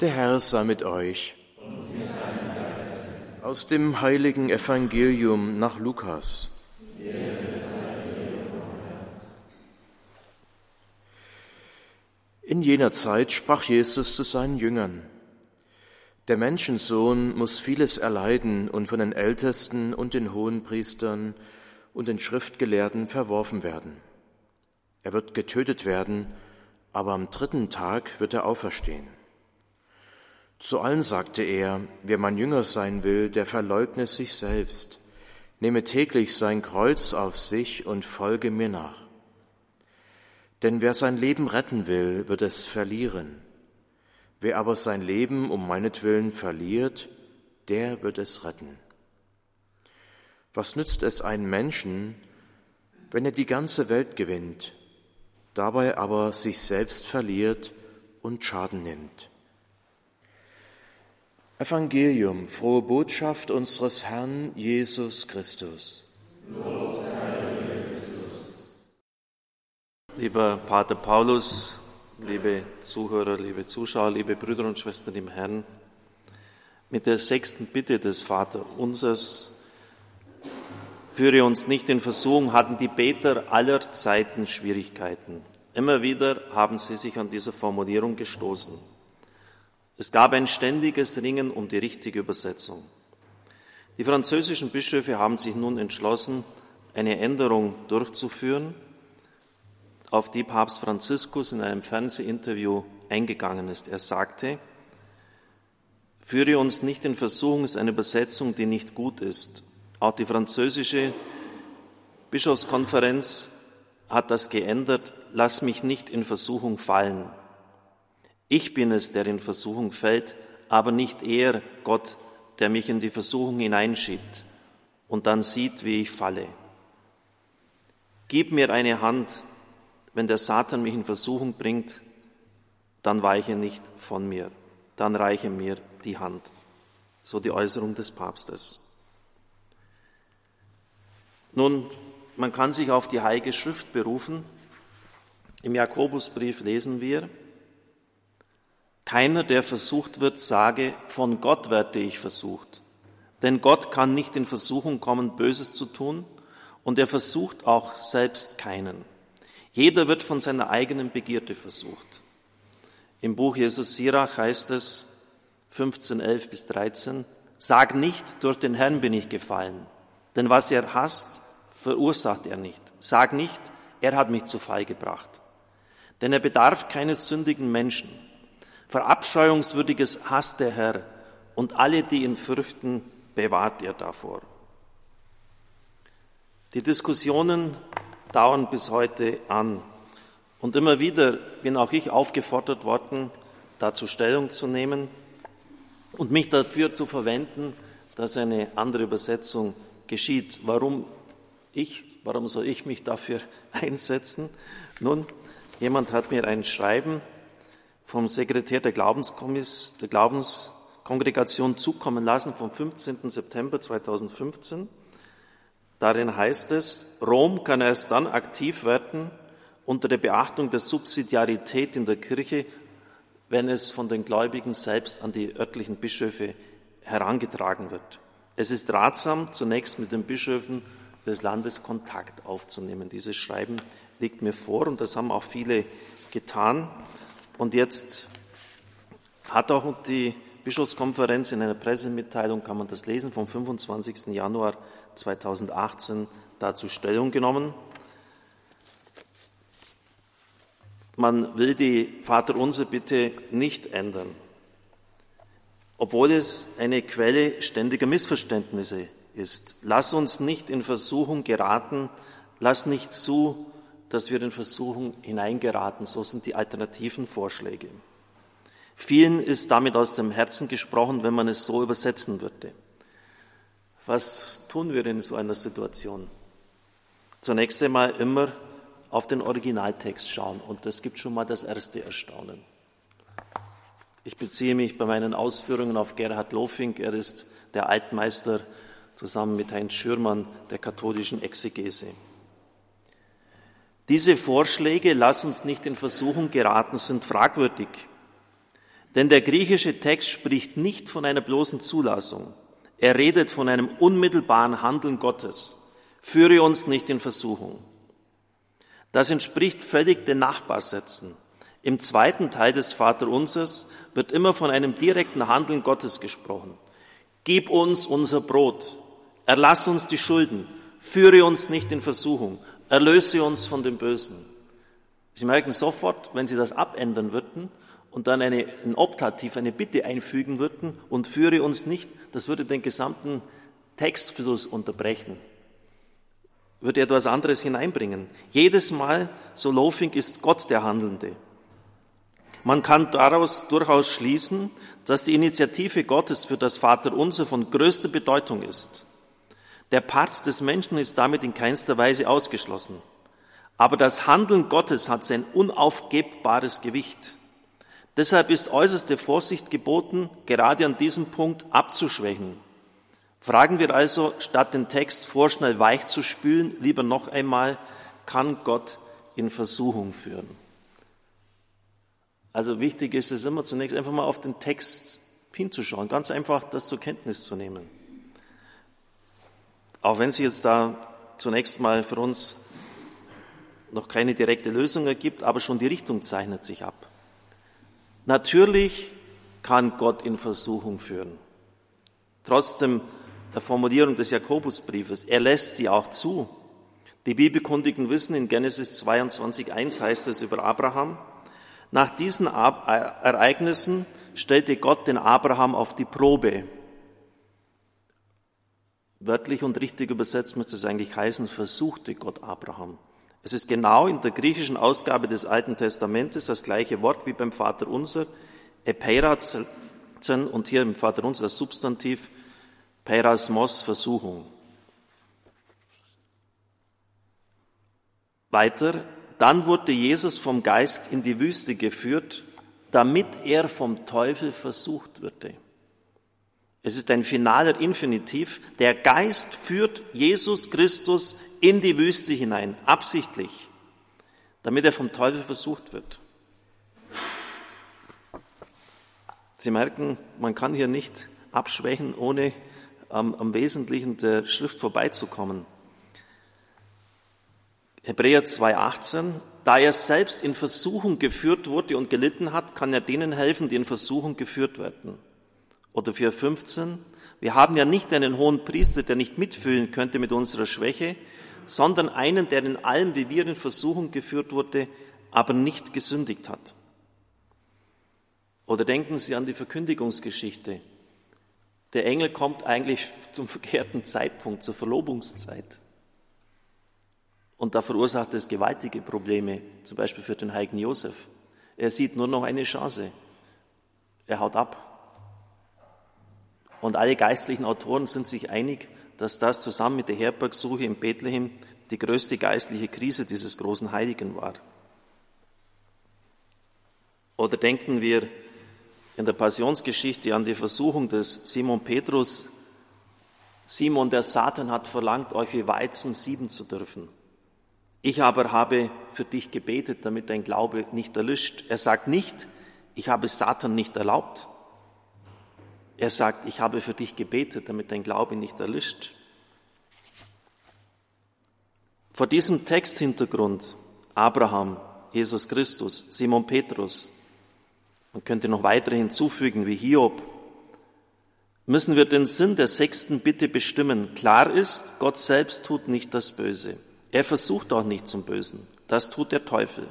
Der Herr sei mit euch. Aus dem heiligen Evangelium nach Lukas. In jener Zeit sprach Jesus zu seinen Jüngern. Der Menschensohn muss vieles erleiden und von den Ältesten und den Hohenpriestern und den Schriftgelehrten verworfen werden. Er wird getötet werden, aber am dritten Tag wird er auferstehen. Zu allen sagte er, wer mein Jünger sein will, der verleugne sich selbst, nehme täglich sein Kreuz auf sich und folge mir nach. Denn wer sein Leben retten will, wird es verlieren. Wer aber sein Leben um meinetwillen verliert, der wird es retten. Was nützt es einem Menschen, wenn er die ganze Welt gewinnt, dabei aber sich selbst verliert und Schaden nimmt? Evangelium, frohe Botschaft unseres Herrn Jesus Christus. Lieber Pater Paulus, liebe Zuhörer, liebe Zuschauer, liebe Brüder und Schwestern im Herrn, mit der sechsten Bitte des Vater Unsers, führe uns nicht in Versuchung, hatten die Beter aller Zeiten Schwierigkeiten. Immer wieder haben sie sich an dieser Formulierung gestoßen. Es gab ein ständiges Ringen um die richtige Übersetzung. Die französischen Bischöfe haben sich nun entschlossen, eine Änderung durchzuführen, auf die Papst Franziskus in einem Fernsehinterview eingegangen ist. Er sagte, Führe uns nicht in Versuchung ist eine Übersetzung, die nicht gut ist. Auch die französische Bischofskonferenz hat das geändert. Lass mich nicht in Versuchung fallen. Ich bin es, der in Versuchung fällt, aber nicht er, Gott, der mich in die Versuchung hineinschiebt und dann sieht, wie ich falle. Gib mir eine Hand, wenn der Satan mich in Versuchung bringt, dann weiche nicht von mir, dann reiche mir die Hand. So die Äußerung des Papstes. Nun, man kann sich auf die Heilige Schrift berufen. Im Jakobusbrief lesen wir, keiner, der versucht wird, sage, von Gott werde ich versucht. Denn Gott kann nicht in Versuchung kommen, Böses zu tun, und er versucht auch selbst keinen. Jeder wird von seiner eigenen Begierde versucht. Im Buch Jesus Sirach heißt es 15, 11 bis 13, Sag nicht, durch den Herrn bin ich gefallen, denn was er hasst, verursacht er nicht. Sag nicht, er hat mich zu Fall gebracht. Denn er bedarf keines sündigen Menschen. Verabscheuungswürdiges hasst der Herr und alle, die ihn fürchten, bewahrt er davor. Die Diskussionen dauern bis heute an. Und immer wieder bin auch ich aufgefordert worden, dazu Stellung zu nehmen und mich dafür zu verwenden, dass eine andere Übersetzung geschieht. Warum ich? Warum soll ich mich dafür einsetzen? Nun, jemand hat mir ein Schreiben vom Sekretär der, Glaubenskommiss, der Glaubenskongregation zukommen lassen vom 15. September 2015. Darin heißt es, Rom kann erst dann aktiv werden unter der Beachtung der Subsidiarität in der Kirche, wenn es von den Gläubigen selbst an die örtlichen Bischöfe herangetragen wird. Es ist ratsam, zunächst mit den Bischöfen des Landes Kontakt aufzunehmen. Dieses Schreiben liegt mir vor und das haben auch viele getan. Und jetzt hat auch die Bischofskonferenz in einer Pressemitteilung, kann man das lesen, vom 25. Januar 2018 dazu Stellung genommen. Man will die Vaterunser Bitte nicht ändern, obwohl es eine Quelle ständiger Missverständnisse ist. Lass uns nicht in Versuchung geraten, lass nicht zu, dass wir in Versuchung hineingeraten. So sind die alternativen Vorschläge. Vielen ist damit aus dem Herzen gesprochen, wenn man es so übersetzen würde. Was tun wir in so einer Situation? Zunächst einmal immer auf den Originaltext schauen und das gibt schon mal das erste Erstaunen. Ich beziehe mich bei meinen Ausführungen auf Gerhard Lofink. Er ist der Altmeister zusammen mit Heinz Schürmann der katholischen Exegese. Diese Vorschläge, lass uns nicht in Versuchung geraten, sind fragwürdig. Denn der griechische Text spricht nicht von einer bloßen Zulassung. Er redet von einem unmittelbaren Handeln Gottes. Führe uns nicht in Versuchung. Das entspricht völlig den Nachbarsätzen. Im zweiten Teil des Vaterunsers wird immer von einem direkten Handeln Gottes gesprochen. Gib uns unser Brot, erlass uns die Schulden, führe uns nicht in Versuchung, erlöse uns von dem Bösen. Sie merken sofort, wenn Sie das abändern würden und dann eine, ein Optativ, eine Bitte einfügen würden und führe uns nicht, das würde den gesamten Textfluss unterbrechen, würde etwas anderes hineinbringen. Jedes Mal, so Lofing, ist Gott der Handelnde. Man kann daraus durchaus schließen, dass die Initiative Gottes für das Vaterunser von größter Bedeutung ist. Der Part des Menschen ist damit in keinster Weise ausgeschlossen. Aber das Handeln Gottes hat sein unaufgebbares Gewicht. Deshalb ist äußerste Vorsicht geboten, gerade an diesem Punkt abzuschwächen. Fragen wir also, statt den Text vorschnell weich zu spülen, lieber noch einmal, kann Gott in Versuchung führen? Also wichtig ist es immer zunächst einfach mal auf den Text hinzuschauen, ganz einfach das zur Kenntnis zu nehmen. Auch wenn es jetzt da zunächst mal für uns noch keine direkte Lösung ergibt, aber schon die Richtung zeichnet sich ab. Natürlich kann Gott in Versuchung führen. Trotzdem der Formulierung des Jakobusbriefes, er lässt sie auch zu. Die Bibelkundigen wissen, in Genesis 22.1 heißt es über Abraham, nach diesen Ereignissen stellte Gott den Abraham auf die Probe. Wörtlich und richtig übersetzt müsste es eigentlich heißen, versuchte Gott Abraham. Es ist genau in der griechischen Ausgabe des Alten Testamentes das gleiche Wort wie beim Vater Unser, Epeirazzen und hier im Vater Unser das Substantiv Perasmos, Versuchung. Weiter, dann wurde Jesus vom Geist in die Wüste geführt, damit er vom Teufel versucht würde. Es ist ein finaler Infinitiv. Der Geist führt Jesus Christus in die Wüste hinein, absichtlich, damit er vom Teufel versucht wird. Sie merken, man kann hier nicht abschwächen, ohne am, am Wesentlichen der Schrift vorbeizukommen. Hebräer 2,18, da er selbst in Versuchung geführt wurde und gelitten hat, kann er denen helfen, die in Versuchung geführt werden. Oder 4,15, wir haben ja nicht einen hohen Priester, der nicht mitfühlen könnte mit unserer Schwäche, sondern einen, der in allem, wie wir in Versuchung geführt wurde, aber nicht gesündigt hat. Oder denken Sie an die Verkündigungsgeschichte. Der Engel kommt eigentlich zum verkehrten Zeitpunkt, zur Verlobungszeit. Und da verursacht es gewaltige Probleme, zum Beispiel für den heiligen Josef. Er sieht nur noch eine Chance. Er haut ab. Und alle geistlichen Autoren sind sich einig, dass das zusammen mit der Herbergsuche in Bethlehem die größte geistliche Krise dieses großen Heiligen war. Oder denken wir in der Passionsgeschichte an die Versuchung des Simon Petrus. Simon, der Satan hat verlangt, euch wie Weizen sieben zu dürfen. Ich aber habe für dich gebetet, damit dein Glaube nicht erlischt. Er sagt nicht, ich habe Satan nicht erlaubt. Er sagt, ich habe für dich gebetet, damit dein Glaube nicht erlischt. Vor diesem Texthintergrund Abraham, Jesus Christus, Simon Petrus, man könnte noch weitere hinzufügen wie Hiob, müssen wir den Sinn der sechsten Bitte bestimmen. Klar ist, Gott selbst tut nicht das Böse. Er versucht auch nicht zum Bösen. Das tut der Teufel.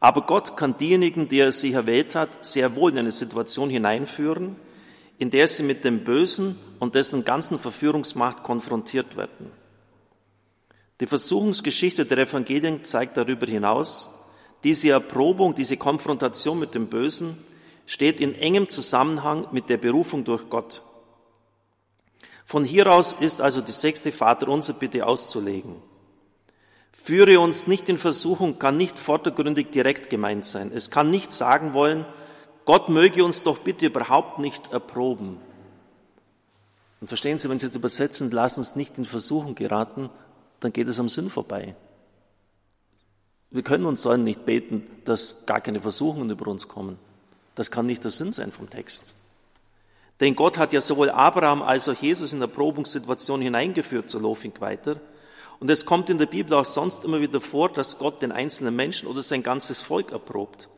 Aber Gott kann diejenigen, die er sich erwählt hat, sehr wohl in eine Situation hineinführen, in der sie mit dem Bösen und dessen ganzen Verführungsmacht konfrontiert werden. Die Versuchungsgeschichte der Evangelien zeigt darüber hinaus, diese Erprobung, diese Konfrontation mit dem Bösen steht in engem Zusammenhang mit der Berufung durch Gott. Von hier aus ist also die sechste Vaterunser Bitte auszulegen. Führe uns nicht in Versuchung kann nicht vordergründig direkt gemeint sein. Es kann nicht sagen wollen, Gott möge uns doch bitte überhaupt nicht erproben. Und verstehen Sie, wenn Sie es übersetzen, lassen uns nicht in Versuchung geraten, dann geht es am Sinn vorbei. Wir können und sollen nicht beten, dass gar keine Versuchungen über uns kommen. Das kann nicht der Sinn sein vom Text. Denn Gott hat ja sowohl Abraham als auch Jesus in der Probungssituation hineingeführt, so Lofing weiter. Und es kommt in der Bibel auch sonst immer wieder vor, dass Gott den einzelnen Menschen oder sein ganzes Volk erprobt.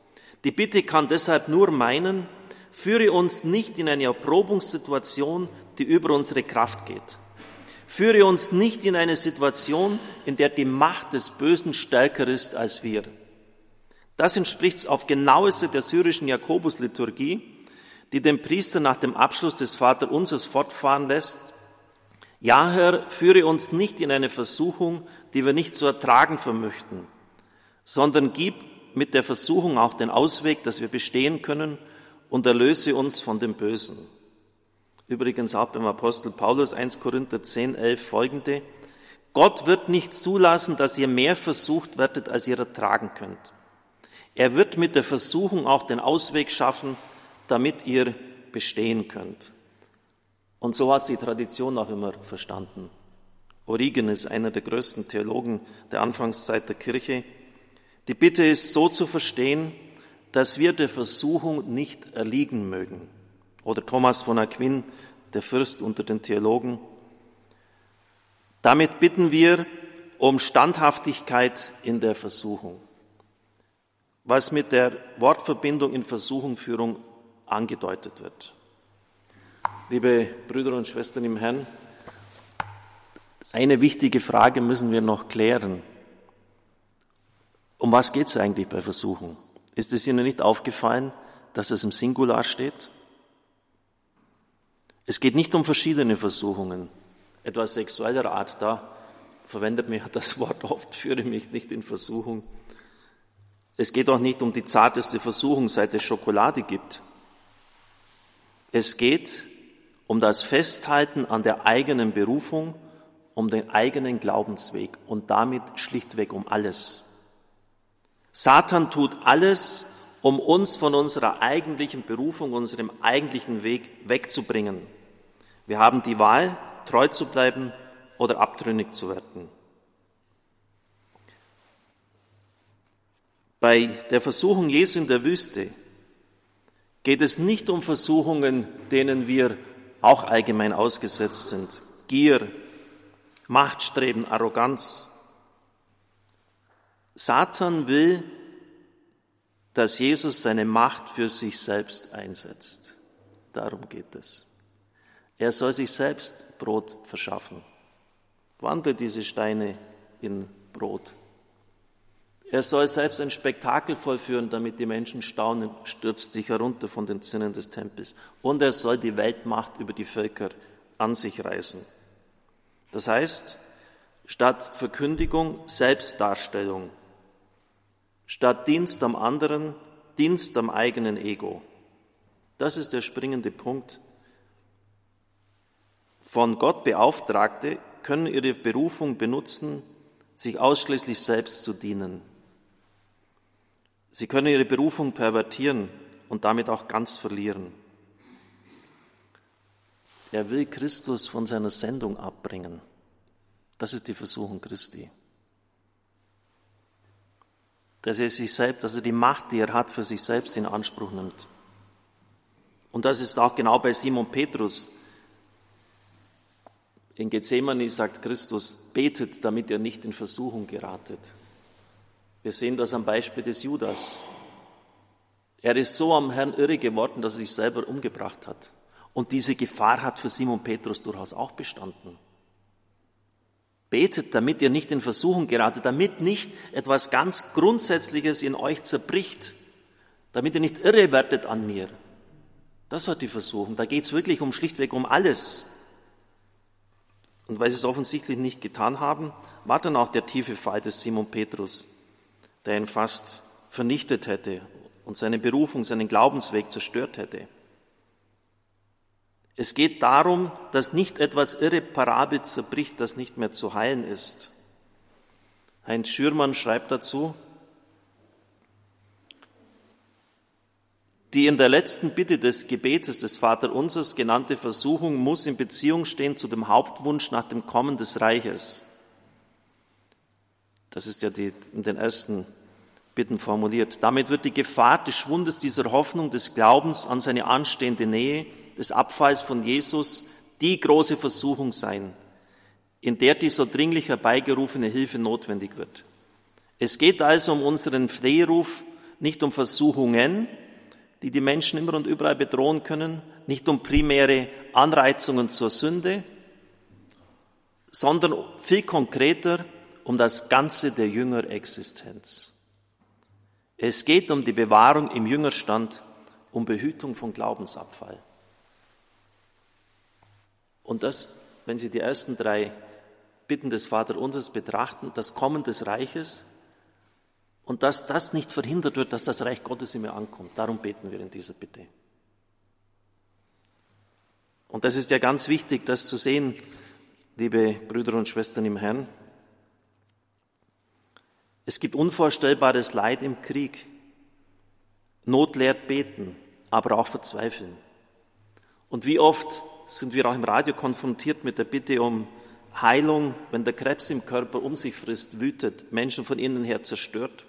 Die Bitte kann deshalb nur meinen, führe uns nicht in eine Erprobungssituation, die über unsere Kraft geht. Führe uns nicht in eine Situation, in der die Macht des Bösen stärker ist als wir. Das entspricht auf genaueste der syrischen Jakobusliturgie, die den Priester nach dem Abschluss des Vaterunsers fortfahren lässt. Ja, Herr, führe uns nicht in eine Versuchung, die wir nicht zu ertragen vermöchten, sondern gib mit der Versuchung auch den Ausweg, dass wir bestehen können und erlöse uns von dem Bösen. Übrigens auch beim Apostel Paulus 1 Korinther 10, 11 folgende. Gott wird nicht zulassen, dass ihr mehr versucht werdet, als ihr ertragen könnt. Er wird mit der Versuchung auch den Ausweg schaffen, damit ihr bestehen könnt. Und so hat die Tradition auch immer verstanden. Origenes, einer der größten Theologen der Anfangszeit der Kirche, die Bitte ist so zu verstehen, dass wir der Versuchung nicht erliegen mögen. Oder Thomas von Aquin, der Fürst unter den Theologen. Damit bitten wir um Standhaftigkeit in der Versuchung, was mit der Wortverbindung in Versuchungführung angedeutet wird. Liebe Brüder und Schwestern im Herrn, eine wichtige Frage müssen wir noch klären. Um was geht es eigentlich bei Versuchen? Ist es Ihnen nicht aufgefallen, dass es im Singular steht? Es geht nicht um verschiedene Versuchungen, etwa sexueller Art, da verwendet mir das Wort oft, führe mich nicht in Versuchung. Es geht auch nicht um die zarteste Versuchung, seit es Schokolade gibt. Es geht um das Festhalten an der eigenen Berufung, um den eigenen Glaubensweg und damit schlichtweg um alles. Satan tut alles, um uns von unserer eigentlichen Berufung, unserem eigentlichen Weg wegzubringen. Wir haben die Wahl, treu zu bleiben oder abtrünnig zu werden. Bei der Versuchung Jesu in der Wüste geht es nicht um Versuchungen, denen wir auch allgemein ausgesetzt sind. Gier, Machtstreben, Arroganz, Satan will, dass Jesus seine Macht für sich selbst einsetzt. Darum geht es. Er soll sich selbst Brot verschaffen. Wandle diese Steine in Brot. Er soll selbst ein Spektakel vollführen, damit die Menschen staunen, stürzt sich herunter von den Zinnen des Tempels. Und er soll die Weltmacht über die Völker an sich reißen. Das heißt, statt Verkündigung Selbstdarstellung, statt Dienst am anderen, Dienst am eigenen Ego. Das ist der springende Punkt. Von Gott Beauftragte können ihre Berufung benutzen, sich ausschließlich selbst zu dienen. Sie können ihre Berufung pervertieren und damit auch ganz verlieren. Er will Christus von seiner Sendung abbringen. Das ist die Versuchung Christi dass er sich selbst, dass er die Macht, die er hat, für sich selbst in Anspruch nimmt. Und das ist auch genau bei Simon Petrus. In Gethsemane sagt Christus, betet, damit ihr nicht in Versuchung geratet. Wir sehen das am Beispiel des Judas. Er ist so am Herrn irre geworden, dass er sich selber umgebracht hat. Und diese Gefahr hat für Simon Petrus durchaus auch bestanden. Betet, damit ihr nicht in Versuchung geratet, damit nicht etwas ganz Grundsätzliches in euch zerbricht, damit ihr nicht irre werdet an mir. Das war die Versuchung. Da geht es wirklich um schlichtweg um alles. Und weil sie es offensichtlich nicht getan haben, war dann auch der tiefe Fall des Simon Petrus, der ihn fast vernichtet hätte und seine Berufung, seinen Glaubensweg zerstört hätte. Es geht darum, dass nicht etwas irreparabel zerbricht, das nicht mehr zu heilen ist. Heinz Schürmann schreibt dazu, Die in der letzten Bitte des Gebetes des Vaterunsers genannte Versuchung muss in Beziehung stehen zu dem Hauptwunsch nach dem Kommen des Reiches. Das ist ja die, in den ersten Bitten formuliert. Damit wird die Gefahr des Schwundes dieser Hoffnung, des Glaubens an seine anstehende Nähe, des Abfalls von Jesus die große Versuchung sein, in der die so dringlich herbeigerufene Hilfe notwendig wird. Es geht also um unseren Flehruf, nicht um Versuchungen, die die Menschen immer und überall bedrohen können, nicht um primäre Anreizungen zur Sünde, sondern viel konkreter um das Ganze der Jüngerexistenz. Es geht um die Bewahrung im Jüngerstand, um Behütung von Glaubensabfall. Und das, wenn Sie die ersten drei Bitten des Vaterunsers betrachten, das Kommen des Reiches und dass das nicht verhindert wird, dass das Reich Gottes in mir ankommt. Darum beten wir in dieser Bitte. Und das ist ja ganz wichtig, das zu sehen, liebe Brüder und Schwestern im Herrn. Es gibt unvorstellbares Leid im Krieg. Not lehrt beten, aber auch verzweifeln. Und wie oft sind wir auch im Radio konfrontiert mit der Bitte um Heilung, wenn der Krebs im Körper um sich frisst, wütet, Menschen von innen her zerstört.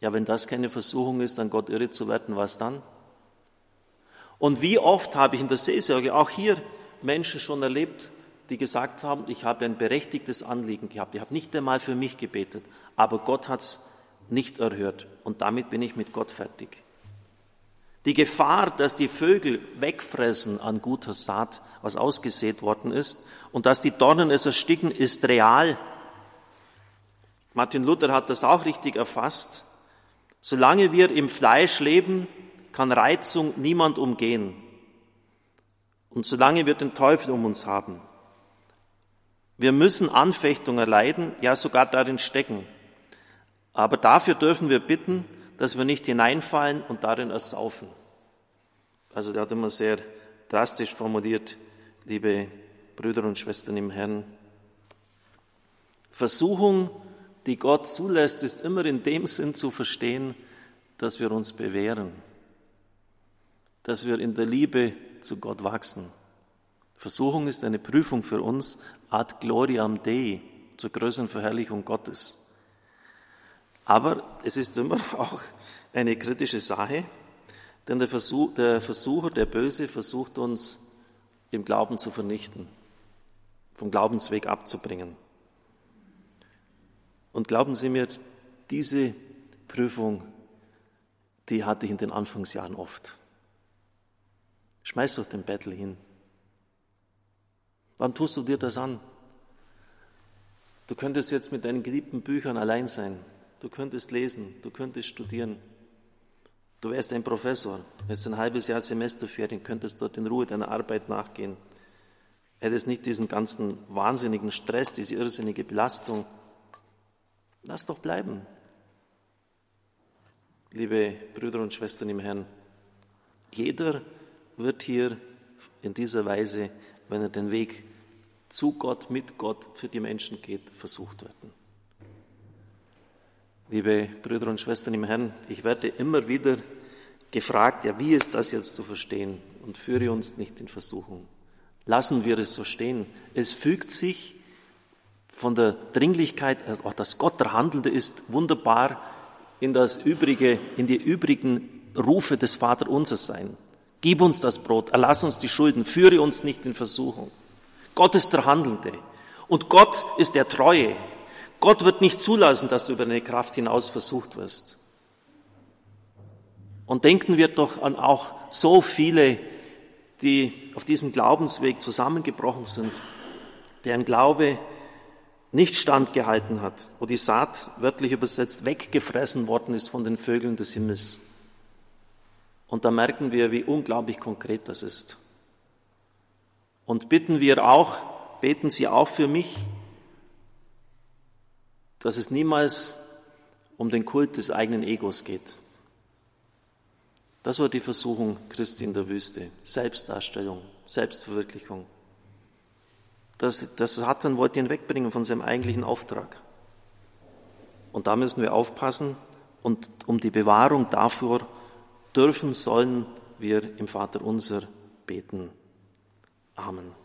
Ja, wenn das keine Versuchung ist, an Gott irre zu werden, was dann? Und wie oft habe ich in der Seelsorge auch hier Menschen schon erlebt, die gesagt haben, ich habe ein berechtigtes Anliegen gehabt, ich habe nicht einmal für mich gebetet, aber Gott hat es nicht erhört und damit bin ich mit Gott fertig. Die Gefahr, dass die Vögel wegfressen an guter Saat, was ausgesät worden ist, und dass die Dornen es ersticken, ist real. Martin Luther hat das auch richtig erfasst. Solange wir im Fleisch leben, kann Reizung niemand umgehen. Und solange wir den Teufel um uns haben, wir müssen Anfechtung erleiden, ja sogar darin stecken. Aber dafür dürfen wir bitten, dass wir nicht hineinfallen und darin ersaufen. Also der hat immer sehr drastisch formuliert, liebe Brüder und Schwestern im Herrn. Versuchung, die Gott zulässt, ist immer in dem Sinn zu verstehen, dass wir uns bewähren, dass wir in der Liebe zu Gott wachsen. Versuchung ist eine Prüfung für uns ad gloriam Dei, zur größeren Verherrlichung Gottes. Aber es ist immer auch eine kritische Sache, denn der, Versuch, der Versucher, der Böse, versucht uns im Glauben zu vernichten, vom Glaubensweg abzubringen. Und glauben Sie mir, diese Prüfung, die hatte ich in den Anfangsjahren oft. Schmeiß doch den Bettel hin. Wann tust du dir das an? Du könntest jetzt mit deinen geliebten Büchern allein sein. Du könntest lesen, du könntest studieren. Du wärst ein Professor, hättest ein halbes Jahr Semesterferien, könntest dort in Ruhe deiner Arbeit nachgehen. Hättest nicht diesen ganzen wahnsinnigen Stress, diese irrsinnige Belastung. Lass doch bleiben. Liebe Brüder und Schwestern im Herrn, jeder wird hier in dieser Weise, wenn er den Weg zu Gott, mit Gott für die Menschen geht, versucht werden. Liebe Brüder und Schwestern im Herrn, ich werde immer wieder gefragt, ja, wie ist das jetzt zu verstehen? Und führe uns nicht in Versuchung. Lassen wir es so stehen. Es fügt sich von der Dringlichkeit, also auch dass Gott der Handelnde ist, wunderbar in das übrige, in die übrigen Rufe des Vaterunsers sein. Gib uns das Brot, erlass uns die Schulden, führe uns nicht in Versuchung. Gott ist der Handelnde und Gott ist der Treue. Gott wird nicht zulassen, dass du über deine Kraft hinaus versucht wirst. Und denken wir doch an auch so viele, die auf diesem Glaubensweg zusammengebrochen sind, deren Glaube nicht standgehalten hat, wo die Saat wörtlich übersetzt weggefressen worden ist von den Vögeln des Himmels. Und da merken wir, wie unglaublich konkret das ist. Und bitten wir auch, beten Sie auch für mich, dass es niemals um den Kult des eigenen Egos geht. Das war die Versuchung Christi in der Wüste. Selbstdarstellung, Selbstverwirklichung. Das, das Satan wollte ihn wegbringen von seinem eigentlichen Auftrag. Und da müssen wir aufpassen und um die Bewahrung dafür dürfen, sollen wir im Vater unser beten. Amen.